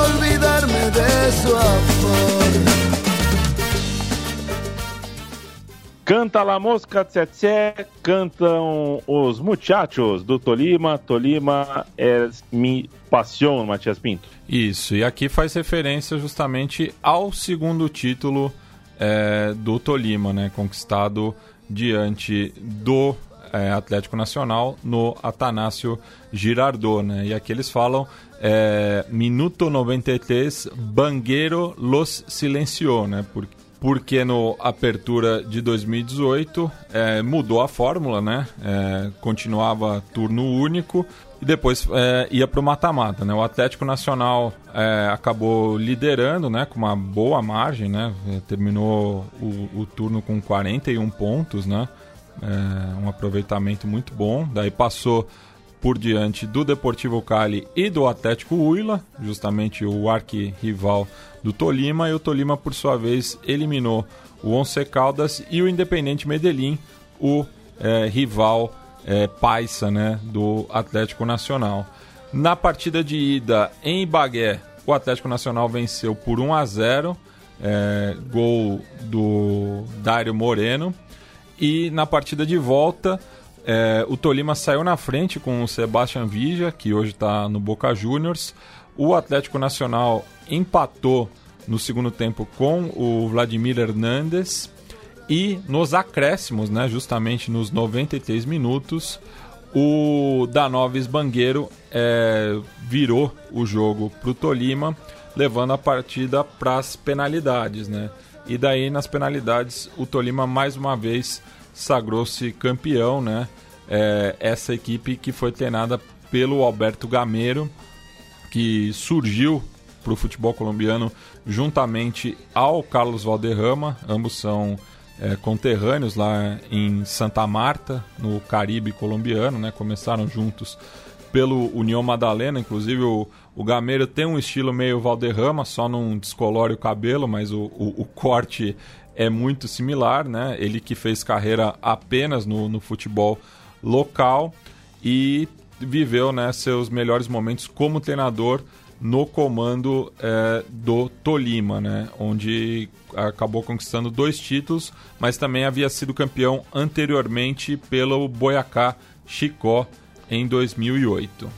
olvidarme de su amor. Canta La Mosca Tsetse, cantam os muchachos do Tolima. Tolima é mi paixão, Matias Pinto. Isso, e aqui faz referência justamente ao segundo título é, do Tolima, né, conquistado diante do é, Atlético Nacional no Atanásio Girardot, né, e aqui eles falam é, minuto 93, Bangueiro los silenciou, né, porque porque no Apertura de 2018 é, mudou a fórmula, né? É, continuava turno único e depois é, ia para o mata-mata, né? O Atlético Nacional é, acabou liderando, né? Com uma boa margem, né? É, Terminou o, o turno com 41 pontos, né? É, um aproveitamento muito bom. Daí passou por diante do Deportivo Cali e do Atlético Huila, justamente o arquirrival do Tolima, e o Tolima, por sua vez, eliminou o Once Caldas e o Independente Medellín, o eh, rival eh, paisa né, do Atlético Nacional. Na partida de ida em Ibagué, o Atlético Nacional venceu por 1 a 0, eh, gol do Dário Moreno, e na partida de volta é, o Tolima saiu na frente com o Sebastian Vija, que hoje está no Boca Juniors. O Atlético Nacional empatou no segundo tempo com o Vladimir Hernandes. E nos acréscimos, né, justamente nos 93 minutos, o Danoves Bangueiro é, virou o jogo para o Tolima, levando a partida para as penalidades. Né? E daí, nas penalidades, o Tolima mais uma vez sagrou-se campeão, né? É, essa equipe que foi treinada pelo Alberto Gameiro, que surgiu para o futebol colombiano juntamente ao Carlos Valderrama, ambos são é, conterrâneos lá em Santa Marta, no Caribe colombiano, né? Começaram juntos pelo União Madalena, inclusive o, o Gameiro tem um estilo meio Valderrama, só não descolore o cabelo, mas o, o, o corte é muito similar, né? Ele que fez carreira apenas no, no futebol local e viveu né, seus melhores momentos como treinador no comando é, do Tolima, né? Onde acabou conquistando dois títulos, mas também havia sido campeão anteriormente pelo Boyacá Chicó em 2008.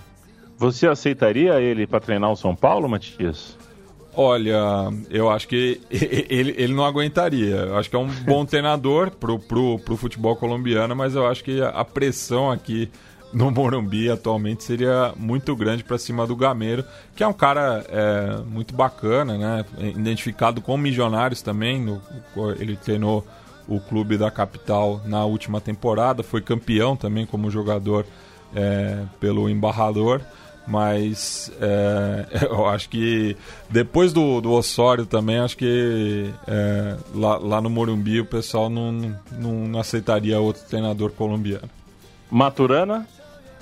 Você aceitaria ele para treinar o São Paulo, Matias? Olha, eu acho que <laughs> ele, ele não aguentaria. Eu acho que é um <laughs> bom treinador pro, pro, pro futebol colombiano, mas eu acho que a pressão aqui no Morumbi atualmente seria muito grande para cima do Gameiro, que é um cara é, muito bacana, né? Identificado com milionários também. No, ele treinou o clube da capital na última temporada, foi campeão também como jogador é, pelo embarrador mas é, <laughs> eu acho que depois do, do Osório também, acho que é, lá, lá no Morumbi o pessoal não, não aceitaria outro treinador colombiano. Maturana?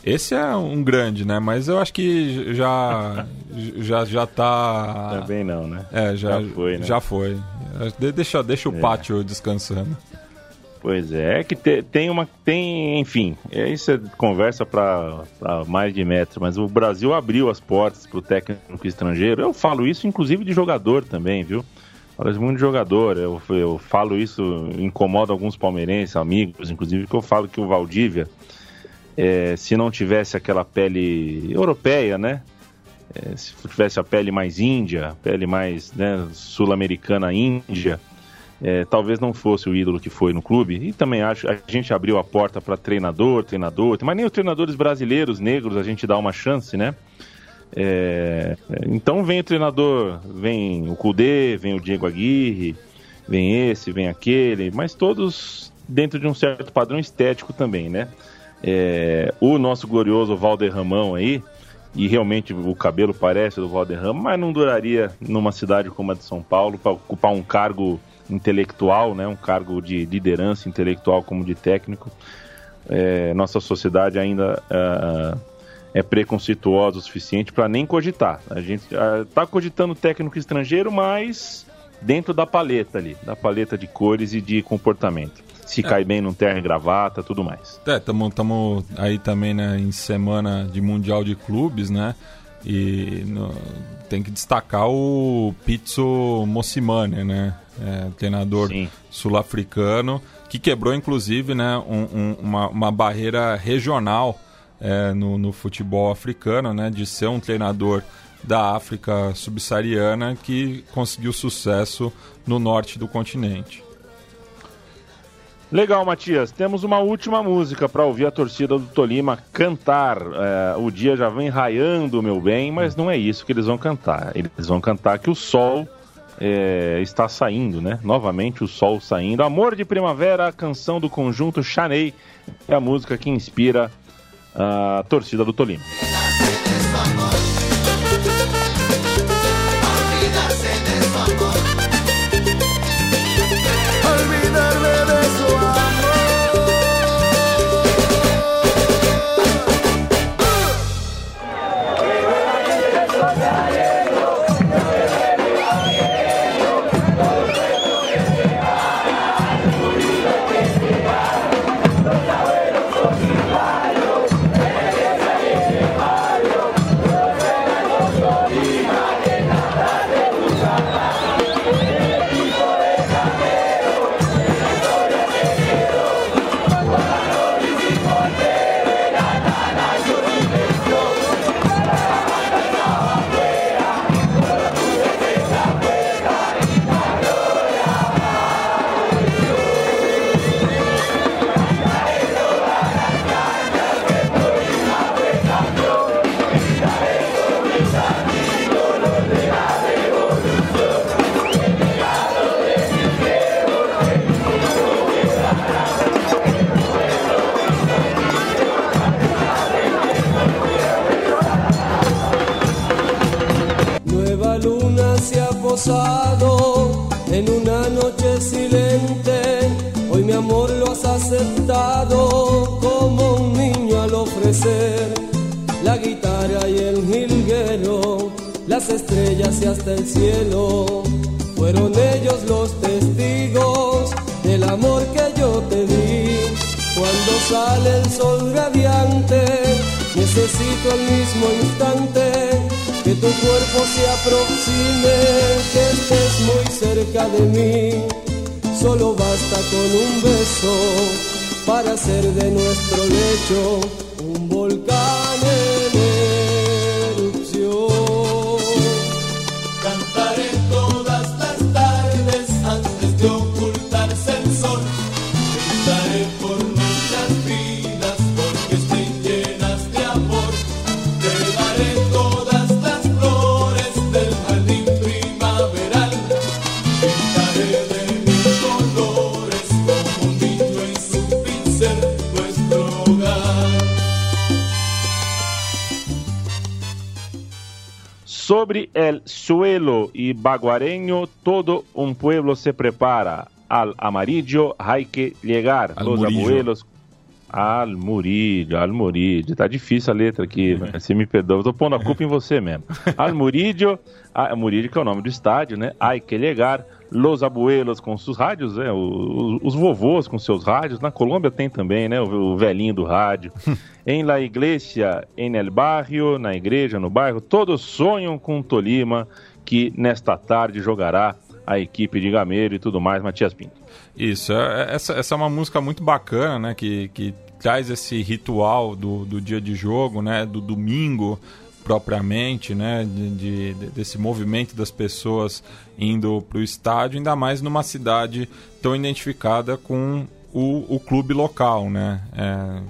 Esse é um grande, né? Mas eu acho que já <laughs> já já tá. Também não, né? É, já, Já foi, né? Já foi. Deixa, deixa o É. pátio descansando. Pois é, é que te- tem uma. Tem, enfim, é, isso é conversa para mais de metro, mas o Brasil abriu as portas para o técnico estrangeiro. Eu falo isso, inclusive, de jogador também, viu? Falo muito de jogador. Eu, eu falo isso, incomoda alguns palmeirenses, amigos, inclusive, que eu falo que o Valdívia, é, se não tivesse aquela pele europeia, né? é, se tivesse a pele mais índia, pele mais né, sul-americana índia, é, talvez não fosse o ídolo que foi no clube. E também acho a gente abriu a porta para treinador, treinador, mas nem os treinadores brasileiros negros a gente dá uma chance, né? É, então vem o treinador, vem o Kudê, vem o Diego Aguirre, vem esse, vem aquele, mas todos dentro de um certo padrão estético também, né? É, o nosso glorioso Valderramão aí, e realmente o cabelo parece do Valderrama, mas não duraria numa cidade como a de São Paulo para ocupar um cargo intelectual, né, um cargo de liderança intelectual como de técnico. É, nossa sociedade ainda uh, é preconceituosa o suficiente para nem cogitar. A gente está uh, cogitando técnico estrangeiro, mas dentro da paleta ali, da paleta de cores e de comportamento. Se é. cai bem no terno e gravata, tudo mais. É, estamos aí também né, em semana de Mundial de Clubes, né? E no, tem que destacar o Pizzo Mossimane, né? É, treinador sul-africano, que quebrou inclusive né, um, um, uma, uma barreira regional é, no, no, futebol africano, né, de ser um treinador da África subsaariana que conseguiu sucesso no norte do continente. Legal, Matias. Temos uma última música para ouvir a torcida do Tolima cantar. É, o dia já vem raiando, meu bem, mas não é isso que eles vão cantar. Eles vão cantar que o sol é, está saindo, né? Novamente o sol saindo. Amor de Primavera, a canção do conjunto Chanei, é a música que inspira a torcida do Tolima. Aceptado como un niño al ofrecer la guitarra y el jilguero, las estrellas y hasta el cielo. Fueron ellos los testigos del amor que yo te di. Cuando sale el sol radiante, necesito el mismo instante que tu cuerpo se aproxime, que estés muy cerca de mí. Solo basta con un beso para hacer de nuestro lecho un volcán Sobre el suelo y baguareño, todo un pueblo se prepara. Al amarillo hay que llegar. Al Los Murillo. abuelos. Al Murillo, Al Murillo. Tá difícil a letra aqui, né? você me perdoa. Eu tô pondo a culpa em você mesmo. <laughs> Al Murillo, ah, Murillo que é o nome do estádio, né? Hay que llegar. Los abuelos com seus rádios, né? O- o- os vovôs com seus rádios. Na Colômbia tem também, né? O, o velhinho do rádio. <laughs> em la iglesia, en el barrio, na igreja, no bairro, todos sonham com Tolima, que nesta tarde jogará a equipe de Gameiro e tudo mais, Matias Pinto. Isso, é- essa, essa é uma música muito bacana, né? Que, que traz esse ritual do, do dia de jogo, né? Do domingo propriamente, né, de, de- de- desse movimento das pessoas indo para o estádio, ainda mais numa cidade tão identificada com o, o clube local, né? É,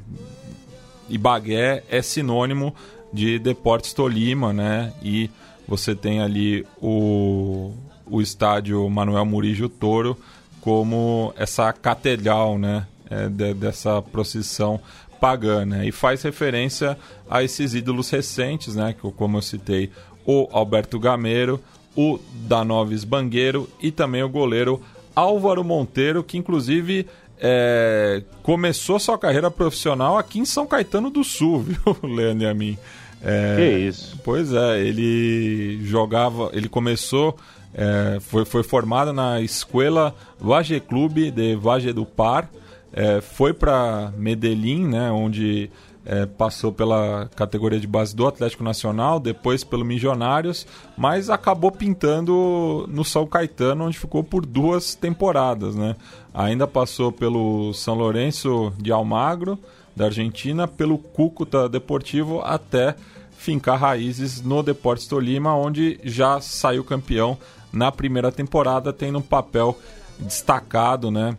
Ibagué é sinônimo de Deportes Tolima, né? E você tem ali o, o estádio Manuel Murígio Toro como essa catedral, né? É, de- dessa procissão pagã, né? E faz referência a esses ídolos recentes, né? Que, como eu citei, o Alberto Gameiro, o Danoves Bangueiro e também o goleiro Álvaro Monteiro, que inclusive é, começou sua carreira profissional aqui em São Caetano do Sul, <laughs> viu, Leandro e a mim. É, Que isso. Pois é, ele jogava, ele começou, é, foi, foi formado na Escola Valle Clube de Valle do Par, é, foi para Medellín, né, onde é, passou pela categoria de base do Atlético Nacional, depois pelo Milionários, mas acabou pintando no São Caetano, onde ficou por duas temporadas, né? Ainda passou pelo São Lourenço de Almagro, da Argentina, pelo Cúcuta Deportivo até fincar raízes no Deportes Tolima, onde já saiu campeão na primeira temporada, tendo um papel destacado, né?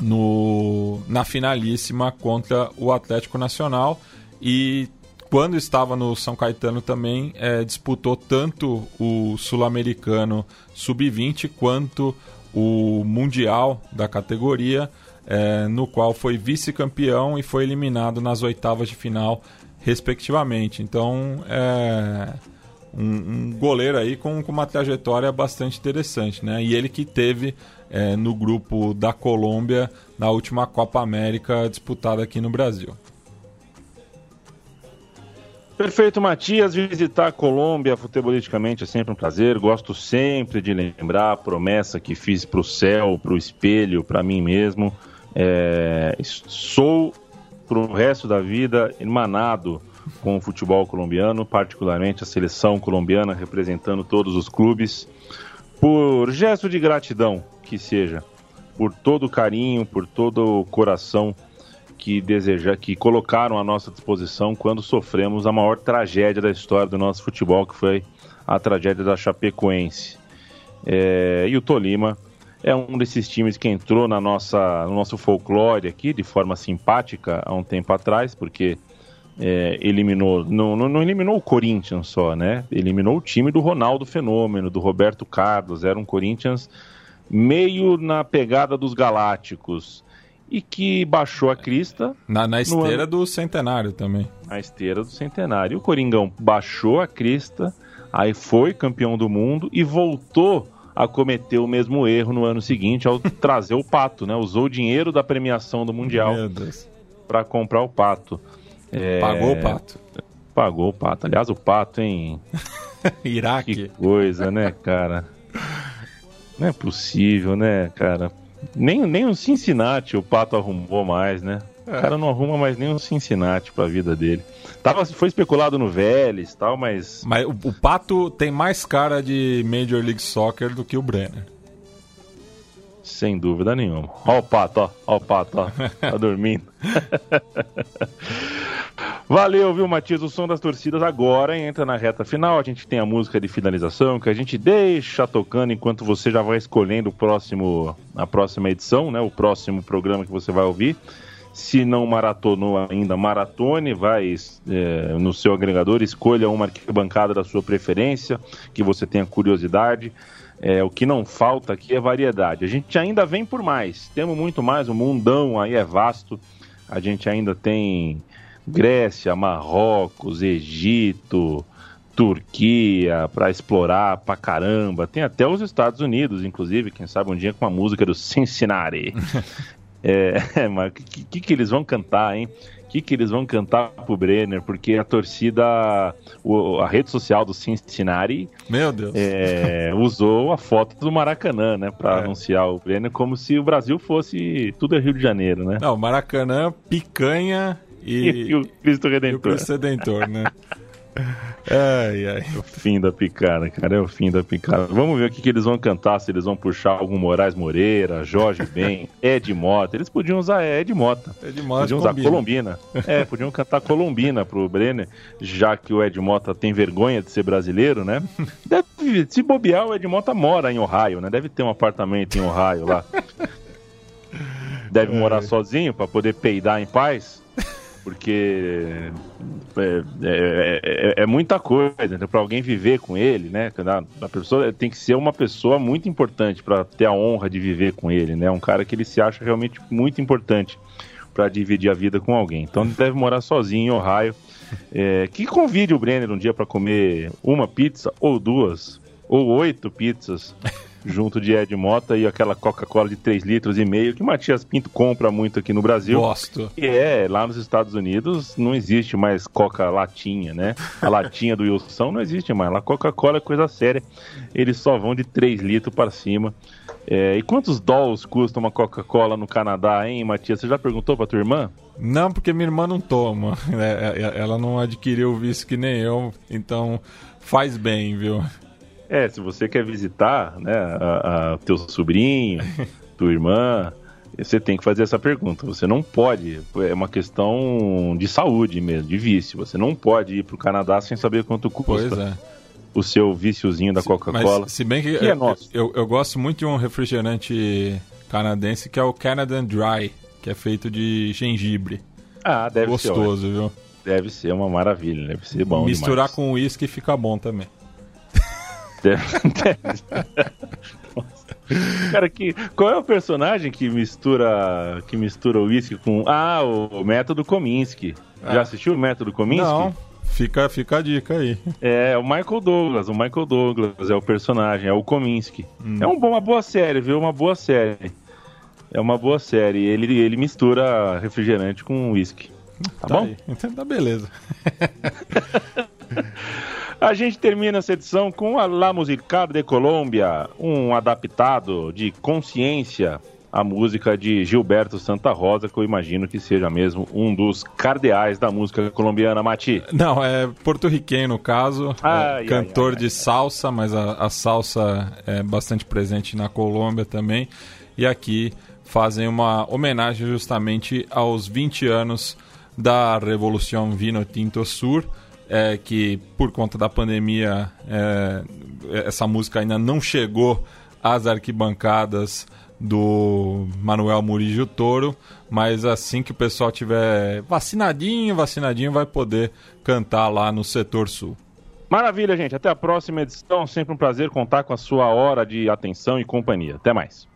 No, na finalíssima contra o Atlético Nacional e quando estava no São Caetano também eh, disputou tanto o Sul-Americano Sub-20 quanto o Mundial da categoria, eh, no qual foi vice-campeão e foi eliminado nas oitavas de final, respectivamente. Então, é um, um goleiro aí com, com uma trajetória bastante interessante, né? E ele que teve é, no grupo da Colômbia na última Copa América disputada aqui no Brasil. Perfeito, Matias. Visitar a Colômbia futebolisticamente é sempre um prazer. Gosto sempre de lembrar a promessa que fiz para o céu, para o espelho, para mim mesmo. É, sou, para o resto da vida, emanado com o futebol colombiano, particularmente a seleção colombiana, representando todos os clubes. Por gesto de gratidão que seja, por todo o carinho, por todo o coração que deseja, que colocaram à nossa disposição quando sofremos a maior tragédia da história do nosso futebol, que foi a tragédia da Chapecoense. É, e o Tolima é um desses times que entrou na nossa, no nosso folclore aqui de forma simpática há um tempo atrás, porque é, eliminou, não, não, não eliminou o Corinthians só, né? Eliminou o time do Ronaldo Fenômeno, do Roberto Carlos. Era um Corinthians meio na pegada dos Galácticos e que baixou a crista Na, na esteira do centenário também. na esteira do centenário. E o Coringão baixou a crista, aí foi campeão do mundo e voltou a cometer o mesmo erro no ano seguinte ao <laughs> trazer o pato, né? Usou o dinheiro da premiação do Mundial para comprar o pato. É, Pagou o pato. Pagou o pato. Aliás, o pato, hein? <laughs> Que Iraque. coisa, né, cara? Não é possível, né, cara? Nem, nem o Cincinnati o Pato arrumou mais, né? O cara não arruma mais o Cincinnati pra vida dele. Tava, foi especulado no Vélez e tal, mas Mas o, o Pato tem mais cara de Major League Soccer do que o Brenner. sem dúvida nenhuma. Ó o Pato, ó. Ó o Pato, ó. <laughs> Tá dormindo. <laughs> Valeu, viu, Matias? O som das torcidas agora entra na reta final. A gente tem a música de finalização que a gente deixa tocando enquanto você já vai escolhendo o próximo, a próxima edição, né? O próximo programa que você vai ouvir. Se não maratonou ainda, maratone, vai é, no seu agregador, escolha uma arquibancada da sua preferência, que você tenha curiosidade. É, o que não falta aqui é variedade. A gente ainda vem por mais, temos muito mais, o mundão aí é vasto. A gente ainda tem Grécia, Marrocos, Egito, Turquia para explorar pra caramba. Tem até os Estados Unidos, inclusive, quem sabe um dia com a música do Cincinnati. <laughs> é, <laughs> mas o que, que, que eles vão cantar, hein? O que, que eles vão cantar pro Brenner? Porque a torcida, o- a rede social do Cincinnati Meu Deus. é, usou a foto do Maracanã, né, para É. anunciar o Brenner como se o Brasil fosse tudo é Rio de Janeiro, né? Não, Maracanã, picanha E, e, o Cristo e o Redentor. Cristo Redentor, né? <laughs> Ai, ai. É o fim da picada, cara. É o fim da picada. Vamos ver o que, que eles vão cantar, se eles vão puxar algum Moraes Moreira, Jorge Ben, <laughs> Ed Mota. Eles podiam usar Ed Mota. Ed Mota podiam usar. Colombina. É, podiam cantar Colombina pro Brenner, já que o Ed Mota tem vergonha de ser brasileiro, né? <laughs> Deve, se bobear, o Ed Mota mora em Ohio, né? Deve ter um apartamento em Ohio lá. Deve morar sozinho pra poder peidar em paz. Porque é, é- é- é muita coisa, então, para alguém viver com ele, né? A pessoa tem que ser uma pessoa muito importante para ter a honra de viver com ele, né? Um cara que ele se acha realmente muito importante para dividir a vida com alguém. Então ele deve morar sozinho em Ohio. É, que convide o Brenner um dia para comer uma pizza ou duas ou oito pizzas junto de Ed Mota e aquela Coca-Cola de 3 litros e meio que o Matias Pinto compra muito aqui no Brasil. Gosto. E é, lá nos Estados Unidos não existe mais Coca latinha, né? A latinha do Wilson não existe mais. Lá Coca-Cola é coisa séria. Eles só vão de 3 litros para cima. É, e quantos dólares custa uma Coca-Cola no Canadá, hein, Matias? Você já perguntou pra tua irmã? Não, porque minha irmã não toma. É, é, Ela não adquiriu o vício que nem eu, então faz bem, viu? É, se você quer visitar, né, a, a- teu sobrinho, <laughs> tua irmã, você tem que fazer essa pergunta. Você não pode, é uma questão de saúde mesmo, de vício. Você não pode ir pro Canadá sem saber quanto custa Pois é. o seu viciozinho da Coca-Cola. Se bem que, Que é eu, nosso. eu, eu gosto muito de um refrigerante canadense que é o Canadian Dry, que é feito de gengibre. Ah, deve ser. ótimo. Gostoso, viu? Deve ser uma maravilha, deve ser bom Misturar demais. com uísque fica bom também. Deve- deve- Nossa. Cara, que, qual é o personagem que mistura que mistura o uísque com... Ah, o Método Kominsky. Já assistiu o Método Kominsky? Não, fica, fica a dica aí. É o Michael Douglas. O Michael Douglas é o personagem, é o Kominsky. É um, uma boa série, viu? Uma boa série. É uma boa série. Ele, ele mistura refrigerante com uísque. Tá, bom? aí. Então tá beleza. <laughs> A gente termina essa edição com a La Musical de Colômbia, um adaptado de consciência à música de Gilberto Santa Rosa, que eu imagino que seja mesmo um dos cardeais da música colombiana, Mati. Não, é porto-riquenho no caso, Ai, é ai, cantor ai, de salsa, mas a, a salsa é bastante presente na Colômbia também. E aqui fazem uma homenagem justamente aos 20 anos da Revolução Vino Tinto Sur, é, que por conta da pandemia é, essa música ainda não chegou às arquibancadas do Manuel Murillo Toro, mas assim que o pessoal tiver vacinadinho, vacinadinho, vai poder cantar lá no setor sul. Maravilha, gente. Até a próxima edição. Sempre um prazer contar com a sua hora de atenção e companhia. Até mais.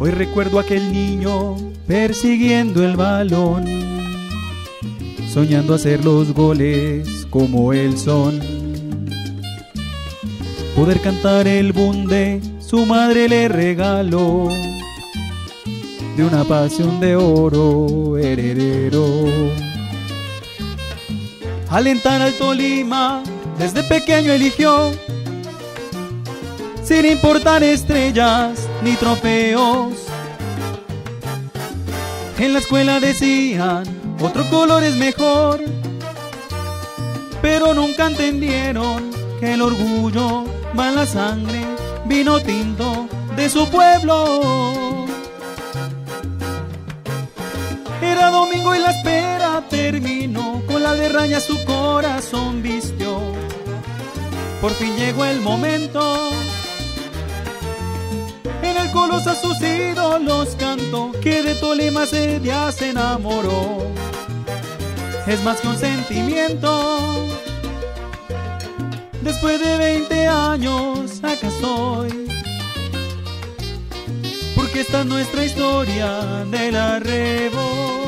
Hoy recuerdo aquel niño persiguiendo el balón, soñando hacer los goles como el son. Poder cantar el bunde, su madre le regaló, de una pasión de oro heredero. Alentar al Tolima, desde pequeño eligió sin importar estrellas ni trofeos. En la escuela decían, otro color es mejor, pero nunca entendieron que el orgullo va en la sangre, vino tinto de su pueblo. Era domingo y la espera terminó, con la de raya su corazón vistió. Por fin llegó el momento en el Colosa sus ídolos cantó, que de Tolima ese día se enamoró. Es más que un sentimiento. Después de 20 años, acá estoy. Porque esta es nuestra historia de la revolución.